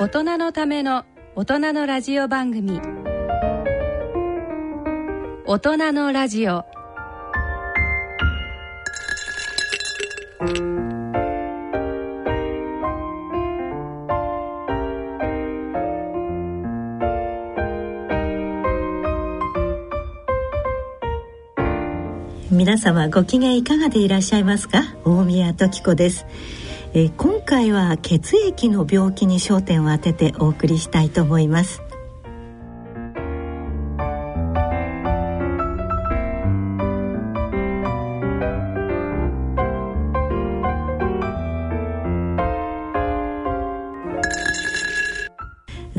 大人のための大人のラジオ番組。大人のラジオ。皆様ご機嫌いかがでいらっしゃいますか？大宮時子です、えー、今回は血液の病気に焦点を当ててお送りしたいと思います。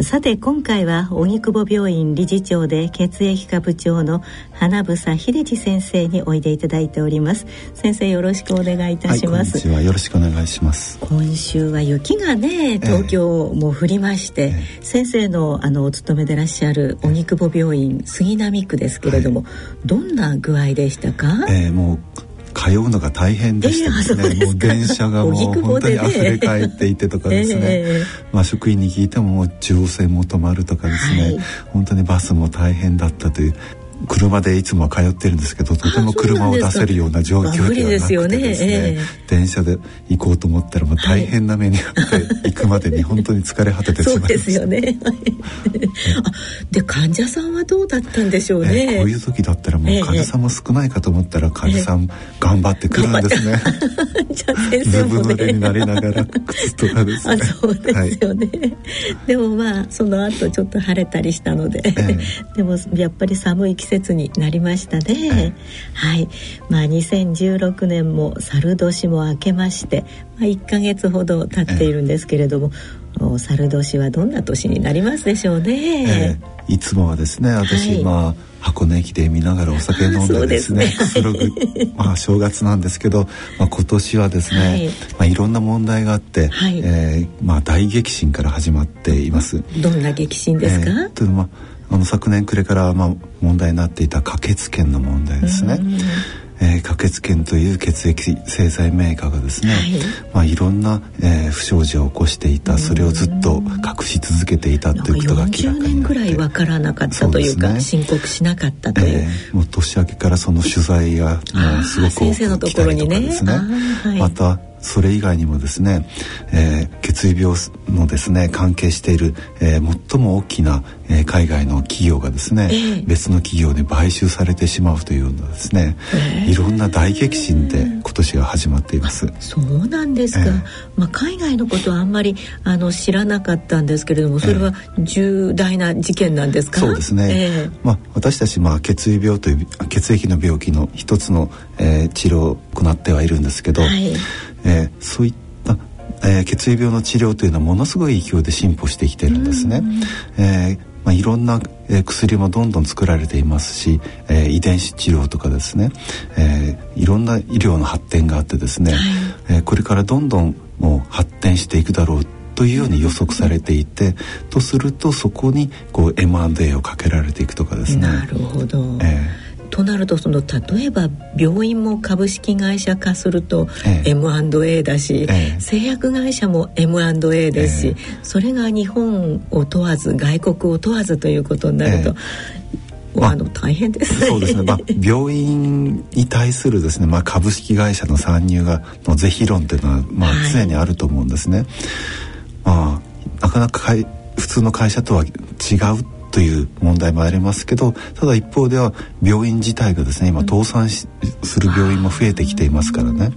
さて今回は荻窪病院理事長で血液科部長の花房秀次先生においでいただいております。先生よろしくお願いいたします、はい、は。よろしくお願いします。今週は雪がね東京も降りまして、えー、先生のあのお勤めでいらっしゃる荻窪病院杉並区ですけれども、はい、どんな具合でしたか、えー、もう通うのが大変でしたね、えー、もう電車がもう本当に溢れ返っていてとかですね、えー、まあ職員に聞いても中央線も止まるとかですね、はい、本当にバスも大変だったという車でいつも通ってるんですけどとても車を出せるような状況ではなくてです。ね、ねえー、電車で行こうと思ったらもう大変な目にあって行くまでに本当に疲れ果ててしまいました。そうですよね。で患者さんはどうだったんでしょうね、えー、こういう時だったらもう患者さんも少ないかと思ったら患者さん頑張ってくるんですね、ずぶ濡れになりながら靴とかですね。あそうですよね、はい、でもまあその後ちょっと晴れたりしたので、でもやっぱり寒い季節になりましたね。はい、まあ2016年も猿年も明けまして、まあ1ヶ月ほど経っているんですけれども、猿年はどんな年になりますでしょうね。えー、いつもはですね、私、はい、まあ箱根駅で見ながらお酒飲んでですねくつろぐ、まあ正月なんですけど、まあ、今年はですね、はい、まあ、いろんな問題があって、はい、えー、まあ、大激震から始まっています。どんな激震ですか、えー、とまああの昨年暮れからまあ問題になっていた可決権の問題ですね。えー、可決権という血液製剤メーカーがですね、はい。まあ、いろんな、えー、不祥事を起こしていた。それをずっと隠し続けていたということが明らかになって。年ぐらい分からなかったというか、ね、申告しなかったという、えー、もう年明けからその取材がもうすごく多く来たりとかですね、はい、またそれ以外にもですね、えー、血液病のですね関係している、えー、最も大きな、えー、海外の企業がですね、えー、別の企業に買収されてしまうというようなですね、えー、いろんな大激震で今年が始まっています。そうなんですか。えー、まあ海外のことはあんまりあの知らなかったんですけれども、それは重大な事件なんですか？そうですね。まあ私たちまあ血液病という血液の病気の一つの、えー、治療を行ってはいるんですけど。はいえー、そういった、えー、血液病の治療というのはものすごい勢いで進歩してきてるんですね。えーろんな、えー、薬もどんどん作られていますし、えー、遺伝子治療とかですね、えー、いろんな医療の発展があってですね、はい、えー、これからどんどんもう発展していくだろうというように予測されていて、とするとそこにこう M&A をかけられていくとかですね。なるほど。えーとなるとその例えば病院も株式会社化すると M&A だし、ええ、製薬会社も M&A ですし、え、それが日本を問わず外国を問わずということになると。あの大変です、ね、そうですね。まあ 病院に対するですね、まあ株式会社の参入がの是非論というのはまあ常にあると思うんですね。はい、まあなかなか普通の会社とは違うという問題もありますけどただ一方では病院自体がですね今倒産する病院も増えてきていますからね、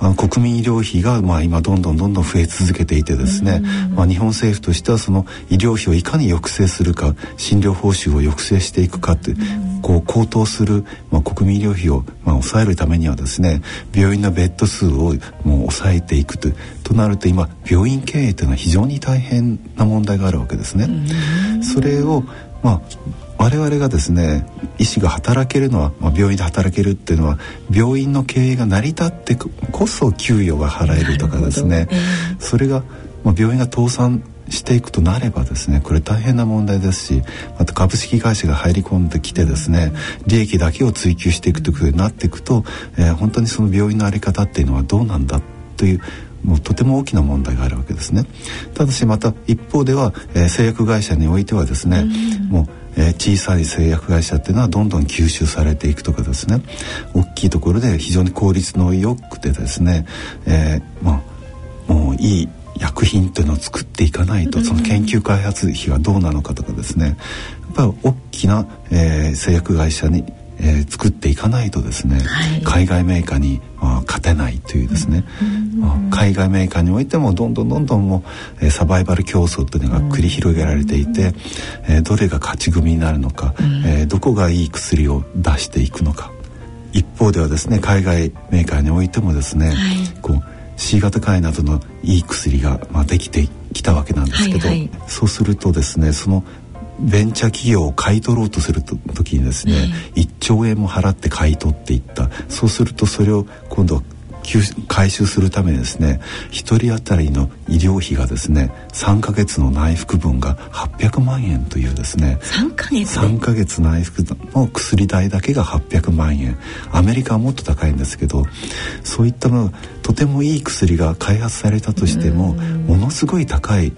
あの国民医療費がまあ今どんどんどんどん増え続けていてですね、まあ、日本政府としてはその医療費をいかに抑制するか診療報酬を抑制していくかってこう高騰する、まあ、国民医療費をまあ抑えるためにはですね病院のベッド数をもう抑えていくととなると今病院経営というのは非常に大変な問題があるわけですね。それをまあ我々がですね医師が働けるのは、まあ、病院で働けるっていうのは病院の経営が成り立ってこそ給与が払えるとかですね、えー、それが、まあ、病院が倒産していくとなればですねこれ大変な問題ですしまた株式会社が入り込んできてですね利益だけを追求していくということになっていくと、えー、本当にその病院の在り方っていうのはどうなんだとというもうとても大きな問題があるわけですね。ただしまた一方では、えー、製薬会社においてはですね、うん、もうえー、小さい製薬会社っていうのはどんどん吸収されていくとかですね大きいところで非常に効率のよくてですね、えー、まあもういい薬品というのを作っていかないとその研究開発費がどうなのかとかですね。やっぱり大きな、えー、製薬会社にえー、作っていかないとですね、はい、海外メーカーに、まあ、勝てないというですね、まあ、海外メーカーにおいてもどんどんどんどんもう、えー、サバイバル競争というのが繰り広げられていて、えー、どれが勝ち組になるのか、えー、どこがいい薬を出していくのか。一方ではですね海外メーカーにおいてもですね、はい、こう C 型肝炎などのいい薬が、まあ、できてきたわけなんですけど、はいはい、そうするとですねそのベンチャー企業を買い取ろうとする時にですね、うん、1兆円も払って買い取っていった。そうするとそれを今度は回収するためにですね1人当たりの医療費がですね3ヶ月の内服分が800万円というですね3ヶ月 ,3 ヶ月内服の薬代だけが800万円。アメリカはもっと高いんですけどそういったのとてもいい薬が開発されたとしてもものすごい高い、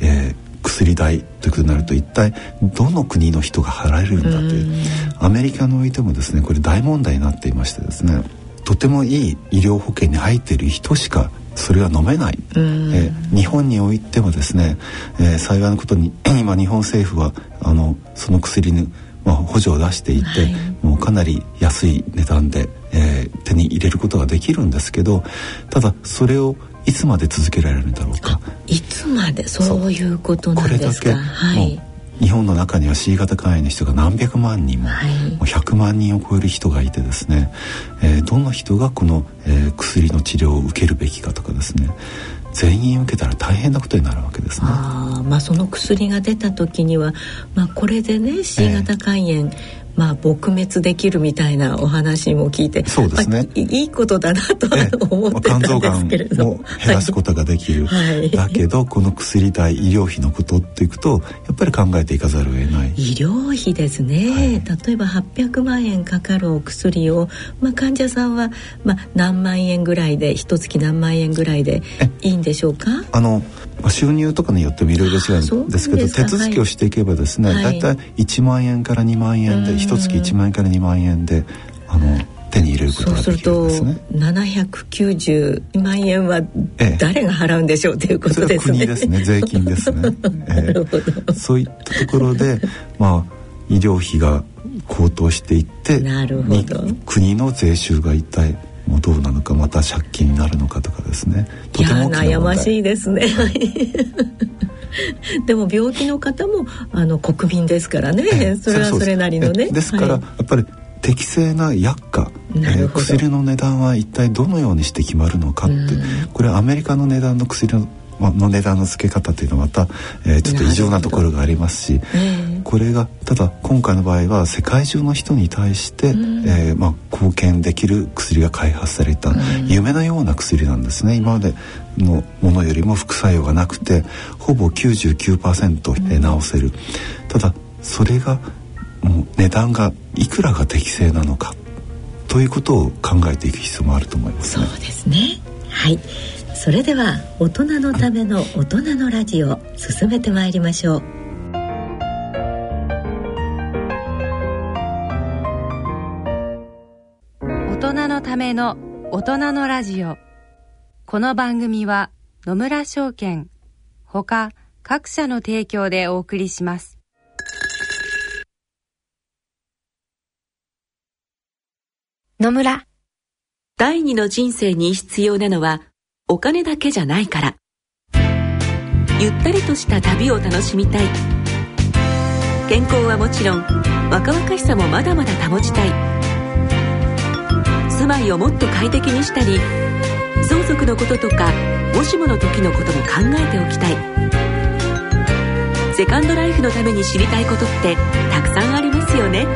えー薬代ということになると一体どの国の人が払えるんだという。アメリカにおいてもですねこれ大問題になっていましてですねとてもいい医療保険に入っている人しかそれは飲めない、えー、日本においてもですね、えー、幸いなことに 今日本政府はあのその薬に、まあ、補助を出していて、はい、もうかなり安い値段で、えー、手に入れることができるんですけどただそれをいつまで続けられるんだろうか。いつまで？そういうことなんですか？はい日本の中には C 型肝炎の人が何百万人も,、はい、もう100万人を超える人がいてですね、えー、どの人がこの、えー、薬の治療を受けるべきかとかですね全員受けたら大変なことになるわけですね。あまあその薬が出た時には、まあ、これでね C 型肝炎、えーまあ、撲滅できるみたいなお話も聞いてそうですね、いいことだなと思ってたんですけれど。も、減らすことができる、はい、だけどこの薬代医療費のことっていくとやっぱり考えていかざるを得ない。医療費ですね、はい、例えば800万円かかるお薬を、まあ、患者さんは、まあ、何万円ぐらいで一月何万円ぐらいでいいんでしょうか？あの収入とかによってもいろいろ違うんですけど手続きをしていけばですね、はい、大体1万円から2万円で一月1万円から2万円であの手に入れることができるんですね。そうすると790万円は誰が払うんでしょうということですね。国ですね。税金ですね。えー、そういったところでまあ医療費が高騰していってなるほど。国の税収が一体もうどうなのかまた借金になるのかとかですね。とても悩ましいですね。でも病気の方もあの国民ですからね。それはそれなりのね。ですから、はい、やっぱり適正な薬価、えー、薬の値段は一体どのようにして決まるのかってこれアメリカの値段の薬のの値段の付け方というのはまた、えー、ちょっと異常なところがありますし、これがただ今回の場合は世界中の人に対して、えー、まあ、貢献できる薬が開発された夢のような薬なんですね。今までのものよりも副作用がなくてほぼ99%治せる。ただそれがもう値段がいくらが適正なのかということを考えていく必要もあると思います、ね、そうですね。はいそれでは大人のための大人のラジオ進めてまいりましょう。大人のための大人のラジオ。この番組は野村証券ほか各社の提供でお送りします。野村。第二の人生に必要なのはお金だけじゃないから。ゆったりとした旅を楽しみたい。健康はもちろん若々しさもまだまだ保ちたい。住まいをもっと快適にしたり相続のこととかもしもの時のことも考えておきたい。セカンドライフのために知りたいことってたくさんありますよね。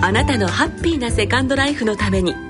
あなたのハッピーなセカンドライフのために。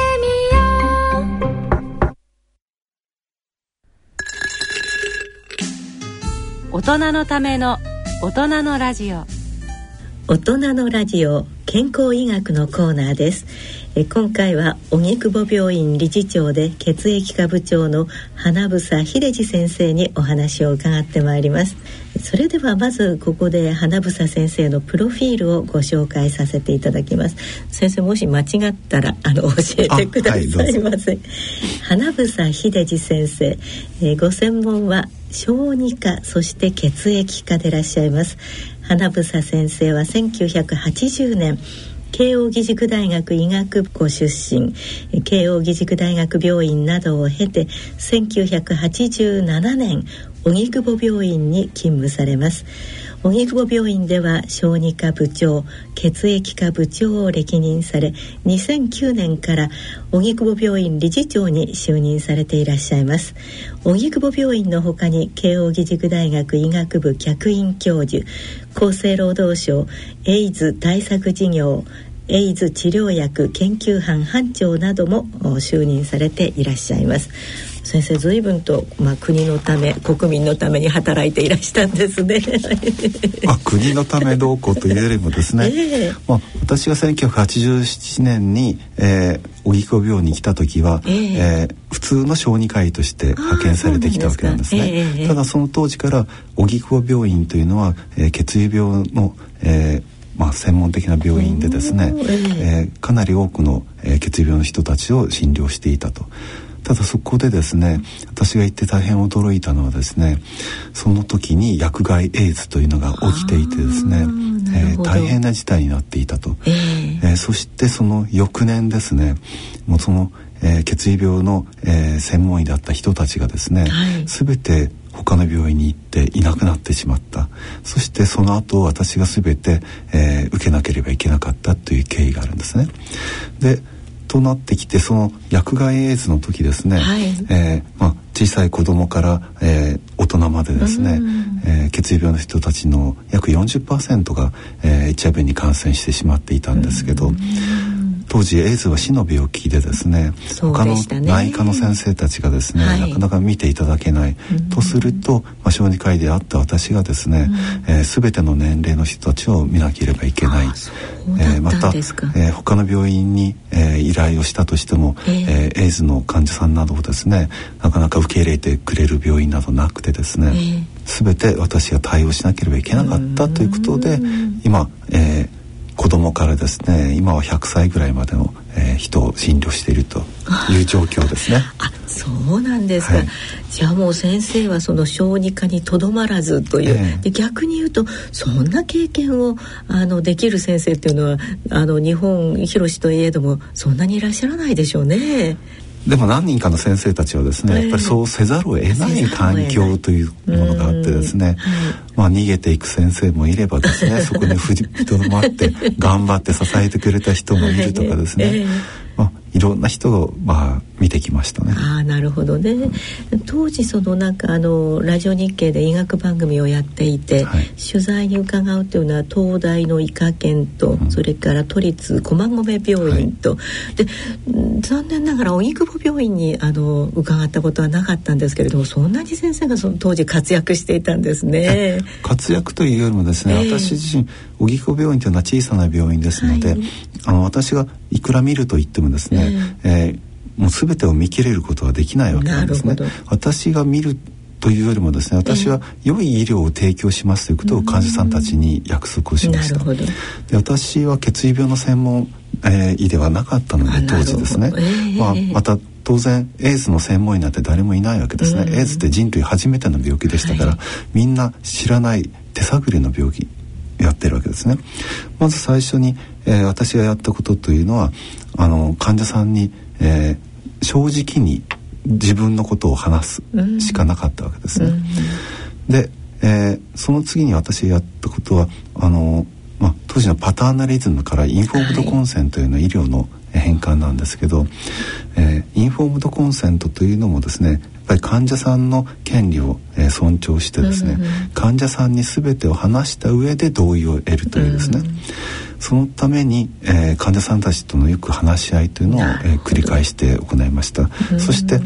大人のための大人のラジオ。大人のラジオ健康医学のコーナーです。え今回は荻窪病院理事長で血液科部長の花房秀次先生にお話を伺ってまいります。それではまずここで花房先生のプロフィールをご紹介させていただきます。先生もし間違ったらあの教えてくださいませ、はい、花房秀次先生、えご専門は小児科そして血液科でいらっしゃいます。花房先生は1980年慶應義塾大学医学部ご出身。慶應義塾大学病院などを経て1987年荻窪病院に勤務されます。荻窪病院では小児科部長血液科部長を歴任され2009年から荻窪病院理事長に就任されていらっしゃいます。荻窪病院のほかに慶應義塾大学医学部客員教授厚生労働省エイズ対策事業エイズ治療薬研究班班長なども就任されていらっしゃいます。先生随分と、まあ、国のため国民のために働いていらしたんですね。あ国のためどうこうというよりもですね、えー、まあ、私が1987年に、えー、荻窪病に来た時は、えー、えー、普通の小児科医として派遣されてきたわけなんですね、えー、ただその当時から荻窪病院というのは、えー、血液病の、えーまあ、専門的な病院でですね、えー、かなり多くの、えー、血液病の人たちを診療していたと。ただそこでですね私が言って大変驚いたのはですねその時に薬害エイズというのが起きていてですね、えー、大変な事態になっていたと、えー、えー、そしてその翌年ですねもうその、えー、血液病の、えー、専門医だった人たちがですね、はい、全て他の病院に行っていなくなってしまった。そしてその後私が全て、えー、受けなければいけなかったという経緯があるんですね。でとなってきてその薬害エイズの時ですね、はい、えー、まあ、小さい子供から、えー、大人までですね、えー、血液病の人たちの約40%が、えー、HIV に感染してしまっていたんですけど。当時エイズは死の病気でですね、ね、他の内科の先生たちがですね、はい、なかなか見ていただけない、とすると、まあ、小児科医であった私がですね、うん、えー、全ての年齢の人たちを見なければいけない、えー、また、えー、他の病院に、えー、依頼をしたとしても、えー、えー、エイズの患者さんなどをですねなかなか受け入れてくれる病院などなくてですね、えー、全て私が対応しなければいけなかったということで今、えー、子供からですね今は100歳ぐらいまでの、えー、人を診療しているという 状況ですね。あそうなんですか、はい、じゃあもう先生はその小児科にとどまらずという、えー、で逆に言うとそんな経験をあのできる先生っていうのはあの日本広しといえどもそんなにいらっしゃらないでしょうね。でも何人かの先生たちはですね、やっぱりそうせざるを得ない環境というものがあってですね、まあ逃げていく先生もいればですね、そこにふとどまって頑張って支えてくれた人もいるとかですね、まあいろんな人をまあ見てきましたね。あなるほどね。当時そのなんかあのラジオ日経で医学番組をやっていて、はい、取材に伺うというのは東大の医科研と、うん、それから都立駒込病院と、はい、で残念ながら荻窪病院にあの伺ったことはなかったんですけれどもそんなに先生がその当時活躍していたんですね。活躍というよりもですね、えー、私自身荻窪病院というのは小さな病院ですので、はい、あの私がいくら見ると言ってもですね、えー、えーもう全てを見切れることはできないわけなんですね。私が見るというよりもですね私は良い医療を提供しますということを患者さんたちに約束をしました。で私は血液病の専門、えー、医ではなかったので当時ですね、えー、まあ、また当然エイズの専門医なんて誰もいないわけですね、エイズって人類初めての病気でしたから、はい、みんな知らない手探りの病気やってるわけですね。まず最初に、えー、私がやったことというのはあの患者さんに、えー、正直に自分のことを話すしかなかったわけですね。うん、で、えー、その次に私がやったことはあの、まあ、当時のパターナリズムからインフォームドコンセントへの医療の、変換なんですけど、えー、インフォームドコンセントというのもですねやっぱり患者さんの権利を、えー、尊重してですね、うんうん、患者さんに全てを話した上で同意を得るというですね、うんそのために、えー、患者さんたちとのよく話し合いというのを、えー、繰り返して行いました。そして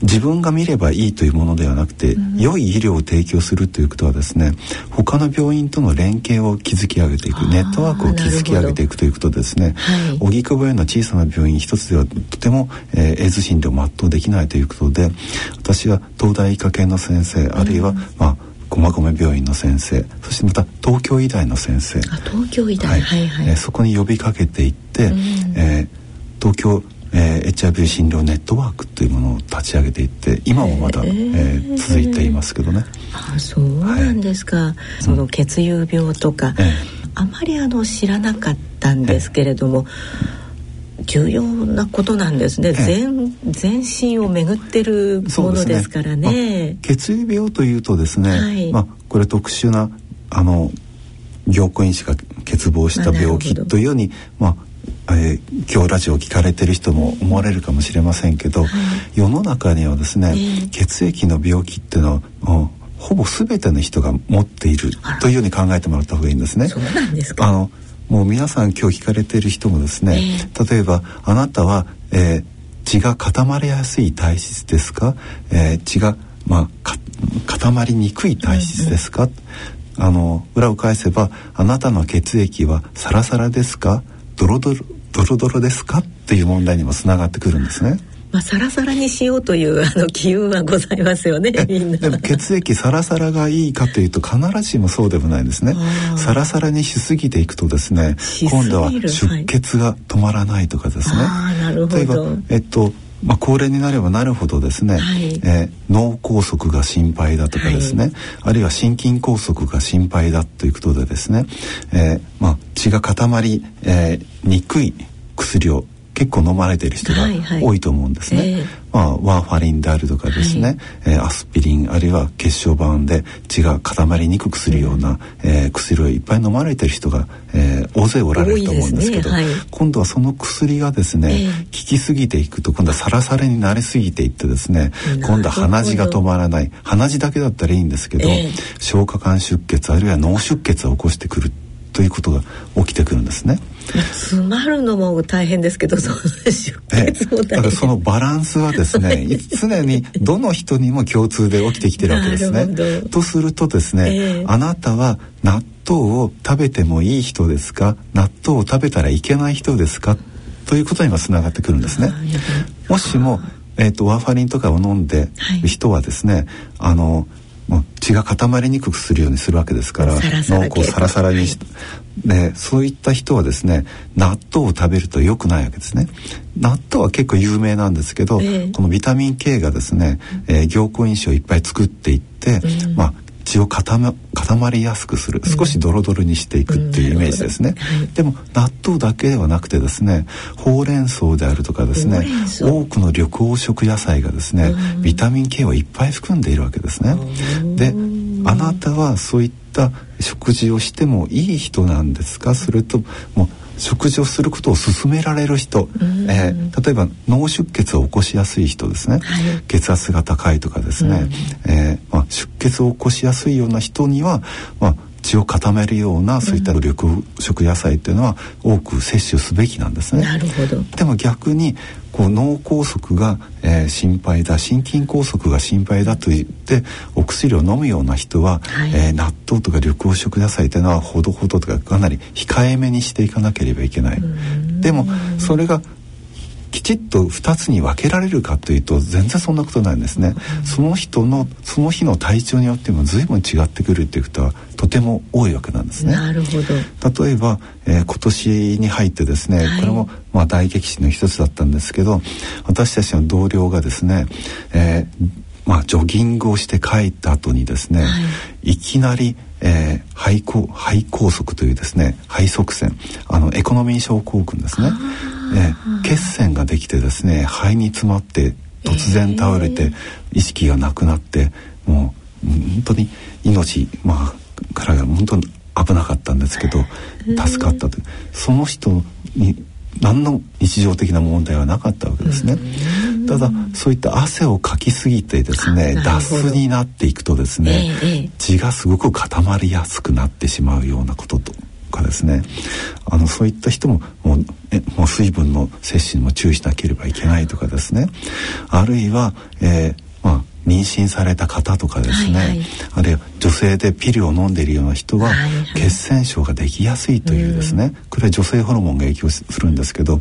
自分が見ればいいというものではなくて、良い医療を提供するということはですね他の病院との連携を築き上げていくネットワークを築き上げていくということですね。荻窪病院の小さな病院一つではとても、えー、エイズ診療を全うできないということで私は東大医科系の先生あるいは、まあ駒込病院の先生そしてまた東京医大の先生。東京医大、はい。はいはい、えー、そこに呼びかけていって、うん、えー、東京えー、HIV 診療ネットワークというものを立ち上げていって今もまだ、えー、えー、続いていますけどね。あそうなんですか、はい、その血友病とか、うん、あまりあの知らなかったんですけれども、重要なことなんですね、全全身を巡ってるものですからね、ね。まあ、血友病というとですね、はい、まあ、これ特殊なあの凝固因子が欠乏した病気というようにまあえー、今日ラジオを聞かれてる人も思われるかもしれませんけど、はい、世の中にはですね、えー、血液の病気っていうのはほぼ全ての人が持っているというように考えてもらった方がいいんですね。そうなんですか。あのもう皆さん今日聞かれている人もですね、えー、例えばあなたは、えー、血が固まりやすい体質ですか、えー、血が、まあ、固まりにくい体質ですか、うんうん、あの裏を返せばあなたの血液はサラサラですか？ドロドロドロドロですか？っていう問題にもつながってくるんですね。まあ、サラサラにしようというあの機運はございますよねでも血液サラサラがいいかというと必ずしもそうでもないんですね。サラサラにしすぎていくとですね今度は出血が止まらないとかですね、はい、例えばえっとまあ、高齢になればなるほどですね、はい、えー、脳梗塞が心配だとかですね、はい、あるいは心筋梗塞が心配だということでですね、えーまあ、血が固まり、えー、にくい薬を結構飲まれている人が多いと思うんですね。はいはいえ。ー、まあ、ワーファリンであるとかですね、はい、えー、アスピリンあるいは血小板で血が固まりにくくするような、えー、薬をいっぱい飲まれている人が、えー、大勢おられると思うんですけど、ね。はい、今度はその薬がですね、えー、効きすぎていくと今度はサラサラになりすぎていってですね今度は鼻血が止まらない。鼻血だけだったらいいんですけど、えー、消化管出血あるいは脳出血を起こしてくるということが起きてくるんですね。詰まるのも大変ですけどその出血も大変。そのバランスはですね常にどの人にも共通で起きてきてるわけですね。とするとですね、えー、あなたは納豆を食べてもいい人ですか？納豆を食べたらいけない人ですか？ということにもつながってくるんですね。もしも、えーと、ワーファリンとかを飲んでる人はですね、はい、あの血が固まりにくくするようにするわけですから脳をサラサラにし、でそういった人はですね納豆を食べると良くないわけですね。納豆は結構有名なんですけど、えー、このビタミン K がですね、えー、凝固因子をいっぱい作っていって、うん、まあ血を固ま固まりやすくする。少しドロドロにしていくっていうイメージですね、うん。うん、でも納豆だけではなくてですねほうれん草であるとかですね多くの緑黄色野菜がですね、ビタミン K をいっぱい含んでいるわけですね。であなたはそういった食事をしてもいい人なんですか？それともう食事をすることを勧められる人、えー、例えば脳出血を起こしやすい人ですね、はい、血圧が高いとかですね、えー、まあ、出血を起こしやすいような人には、まあ、血を固めるようなそういった緑食野菜っていうのは多く摂取すべきなんですね。なるほどでも逆にこう脳梗塞が、えー、心配だ心筋梗塞が心配だと言ってお薬を飲むような人は、はい、えー、納豆とか緑黄色野菜というのはほどほどとかかなり控えめにしていかなければいけない。でもそれがきちっと2つに分けられるかというと全然そんなことないんですね、うん、その人のその日の体調によっても随分違ってくるっていうことはとても多いわけなんですね。なるほど。例えば、えー、今年に入ってですね、はい、これもまあ大激震の一つだったんですけど私たちの同僚がですね、えーまあ、ジョギングをして帰った後にですね、はい、いきなり、えー、肺高肺梗塞というですね肺塞栓あのエコノミー症候群ですね。え血栓ができてですね肺に詰まって突然倒れて意識がなくなってもう本当に命まあからが本当に危なかったんですけど助かったとその人に何の日常的な問題はなかったわけですね。ただそういった汗をかきすぎてですね脱水になっていくとですね、ええ、血がすごく固まりやすくなってしまうようなこととかですね。あのそういった人ももうえもう水分の摂取にも注意しなければいけないとかですね。あるいは、えー、まあ妊娠された方とかですね、はいはい、あるいは女性でピルを飲んでいるような人は血栓症ができやすいというですね、はいはい、これは女性ホルモンが影響するんですけど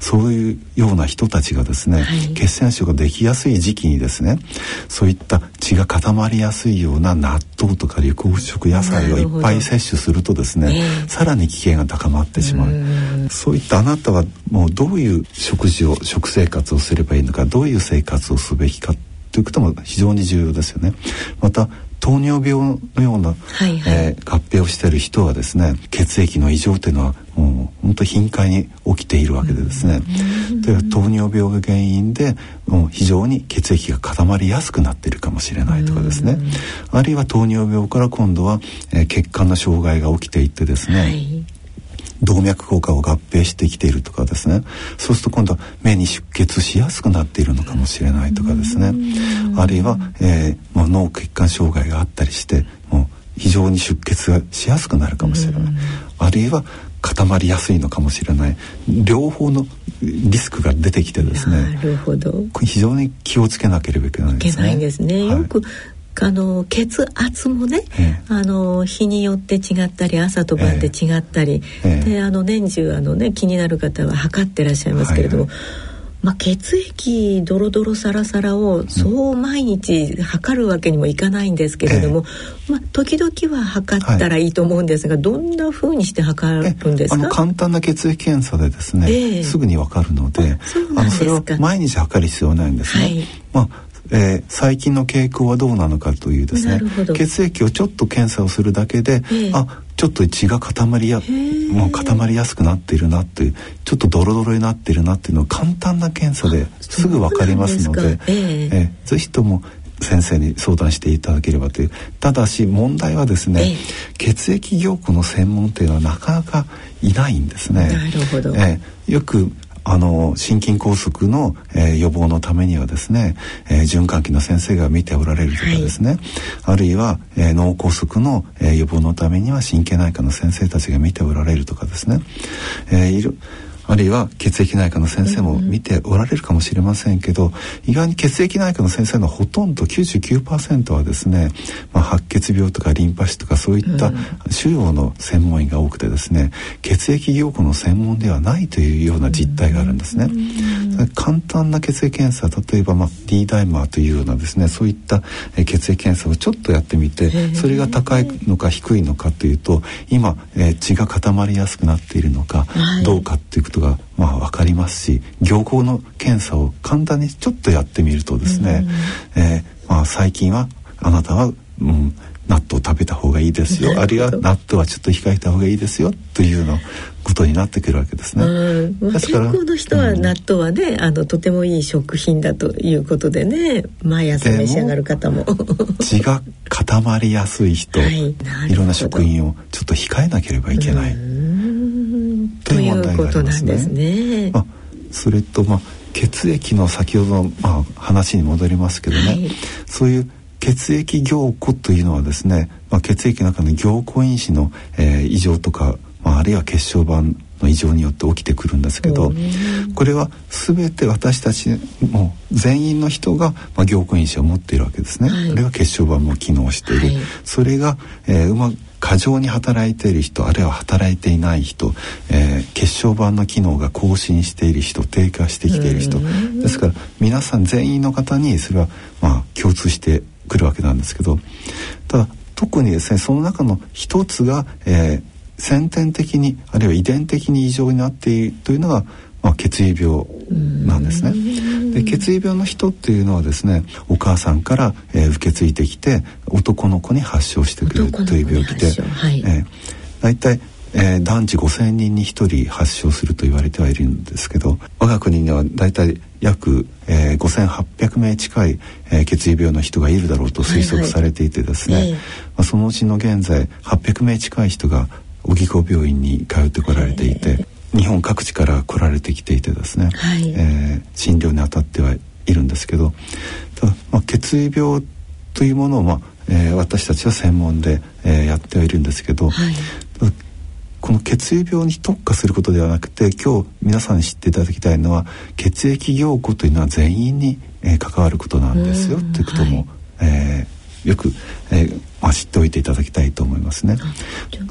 そういうような人たちがですね、はい、血栓症ができやすい時期にですねそういった血が固まりやすいような納豆とか緑黄色野菜をいっぱい摂取するとですね、えー、さらに危険が高まってしまう。そういったあなたはもうどういう食事を食生活をすればいいのかどういう生活をすべきかということも非常に重要ですよね。また糖尿病のような、はいはい、えー、合併をしている人はですね血液の異常というのはもう本当頻回に起きているわけでですね、で糖尿病が原因でもう非常に血液が固まりやすくなっているかもしれないとかですね。あるいは糖尿病から今度は、えー、血管の障害が起きていってですね、はい動脈硬化を合併してきているとかですね。そうすると今度は目に出血しやすくなっているのかもしれないとかですね。あるいは、えー、もう脳血管障害があったりしてもう非常に出血がしやすくなるかもしれない。あるいは固まりやすいのかもしれない。両方のリスクが出てきてですね。なるほど。非常に気をつけなければいけないですね。いけないですね、はい、よくあの血圧もね、あの日によって違ったり朝と晩で違ったり、であの年中あのね気になる方は測ってらっしゃいますけれども。はいはいまあ、血液ドロドロサラサラをそう毎日測るわけにもいかないんですけれども、えまあ、時々は測ったらいいと思うんですが、はい、どんなふうにして測るんですか？簡単な血液検査でですね、えすぐにわかるのであのそれを毎日測る必要はないんですね。はい、まあえー、最近の傾向はどうなのかというですね血液をちょっと検査をするだけで、えー、あちょっと血が固まりやもう固まりやすくなっているなっていうちょっとドロドロになっているなっていうのは簡単な検査ですぐ分かりますのでえー、えー、ぜひとも先生に相談していただければという。ただし問題はですね、えー、血液凝固の専門というのはなかなかいないんですね。なるほど、えー、よくあの心筋梗塞の、えー、予防のためにはですね、えー、循環器の先生が見ておられるとかですね、はい、あるいは、えー、脳梗塞の、えー、予防のためには神経内科の先生たちが見ておられるとかですね、えー、いるあるいは血液内科の先生も見ておられるかもしれませんけど、意外に血液内科の先生のほとんど99%はですね、まあ、白血病とかリンパ腫とかそういった腫瘍の専門医が多くてですね血液凝固の専門ではないというような実態があるんですね。簡単な血液検査例えば、まあ、D ダイマーというようなですねそういった血液検査をちょっとやってみてそれが高いのか低いのかというと今、えー、血が固まりやすくなっているのかどうかということがまあ分かりますし行行の検査を簡単にちょっとやってみるとですね、うん、えー、まあ、最近はあなたは、うん、納豆食べた方がいいですよ。あるいは納豆はちょっと控えた方がいいですよ。というのことになってくるわけですね。まあ、健康の人は納豆はね、うん、あのとてもいい食品だということでね毎朝召し上がる方も。血が固まりやすい人、はい、いろんな食品をちょっと控えなければいけない。という問題がありますね。すね。まあ、それと、まあ、血液の先ほどの、まあ、話に戻りますけどね、はい、そういう血液凝固というのはですね、まあ、血液の中の凝固因子の、えー、異常とか、まあ、あるいは血小板の異常によって起きてくるんですけどこれは全て私たちも全員の人が、まあ、凝固因子を持っているわけですね。はい、あるいは血小板も機能している、はい、それが、えー、うまく過剰に働いている人あるいは働いていない人、えー、血小板の機能が更新している人低下してきている人。ですから皆さん全員の方にそれはまあ共通してくるわけなんですけど。ただ特にですねその中の一つが、えー、先天的にあるいは遺伝的に異常になっているというのが、まあ、血液病なんですね。で血液病の人っていうのはですねお母さんから、えー、受け継いできて男の子に発症してくるという病気で、はい、えー、大体えー、男児5,000人に1人発症すると言われてはいるんですけど我が国には大体約、えー、5,800名近い、えー、血液病の人がいるだろうと推測されていてですね、はい。はい、まあ、そのうちの現在800名近い人が荻窪病院に通ってこられていて、日本各地から来られてきていてですね、はい、えー、診療に当たってはいるんですけどただ、まあ、血液病というものを、まあえー、私たちは専門で、えー、やってはいるんですけど、はい、この血液病に特化することではなくて今日皆さんに知っていただきたいのは血液凝固というのは全員に、えー、関わることなんですよということも、はい、えー、よく、えーまあ、知っておいていただきたいと思いますね。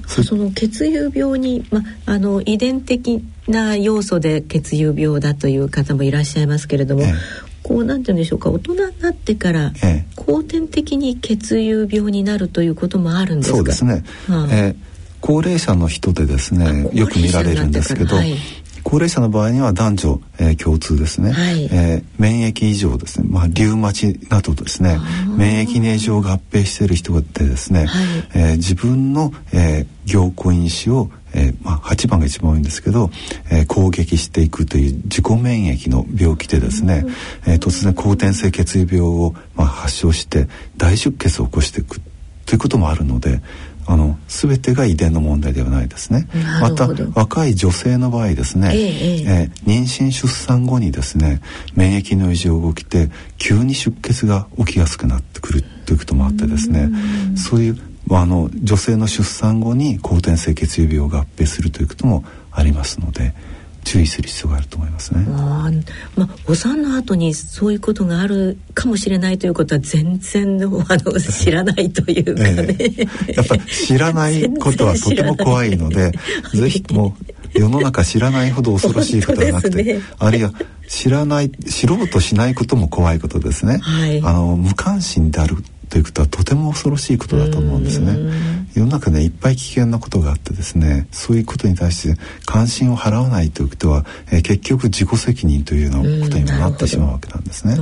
その血友病に、まあの遺伝的な要素で血友病だという方もいらっしゃいますけれども、ええ、こうなんて言うんでしょうか大人になってから後天的に血友病になるということもあるんですか？そうですね。はあ、えー高齢者の人でですねよく見られるんですけど、はい、高齢者の場合には男女、えー、共通ですね、はい、えー、免疫異常ですね、まあ、リウマチなどですね。免疫異常合併している人でですね、はい、えー、自分の、えー、凝固因子をえーまあ、8番が一番多いんですけど、えー、攻撃していくという自己免疫の病気でですね、えー、突然後天性血液病を、まあ、発症して大出血を起こしていくということもあるのであの全てが遺伝の問題ではないですね。また若い女性の場合ですね、えー、えー、妊娠出産後にですね免疫の異常が起きて急に出血が起きやすくなってくるということもあってですねそういうあの女性の出産後に後天性血液病が合併するということもありますので注意する必要があると思いますね。あまあ、お産の後にそういうことがあるかもしれないということは全然あの知らないというかね、ええ、やっぱり 知らない。ことはとても怖いので ぜひもう世の中知らないほど恐ろしいことはなくて、ね、あるいは知らない知ろうとしないことも怖いことですね。はい、あの無関心であるということはとても恐ろしいことだと思うんですね。世の中ねいっぱい危険なことがあってですねそういうことに対して関心を払わないということは、えー、結局自己責任というようなことにもなってしまうわけなんですね。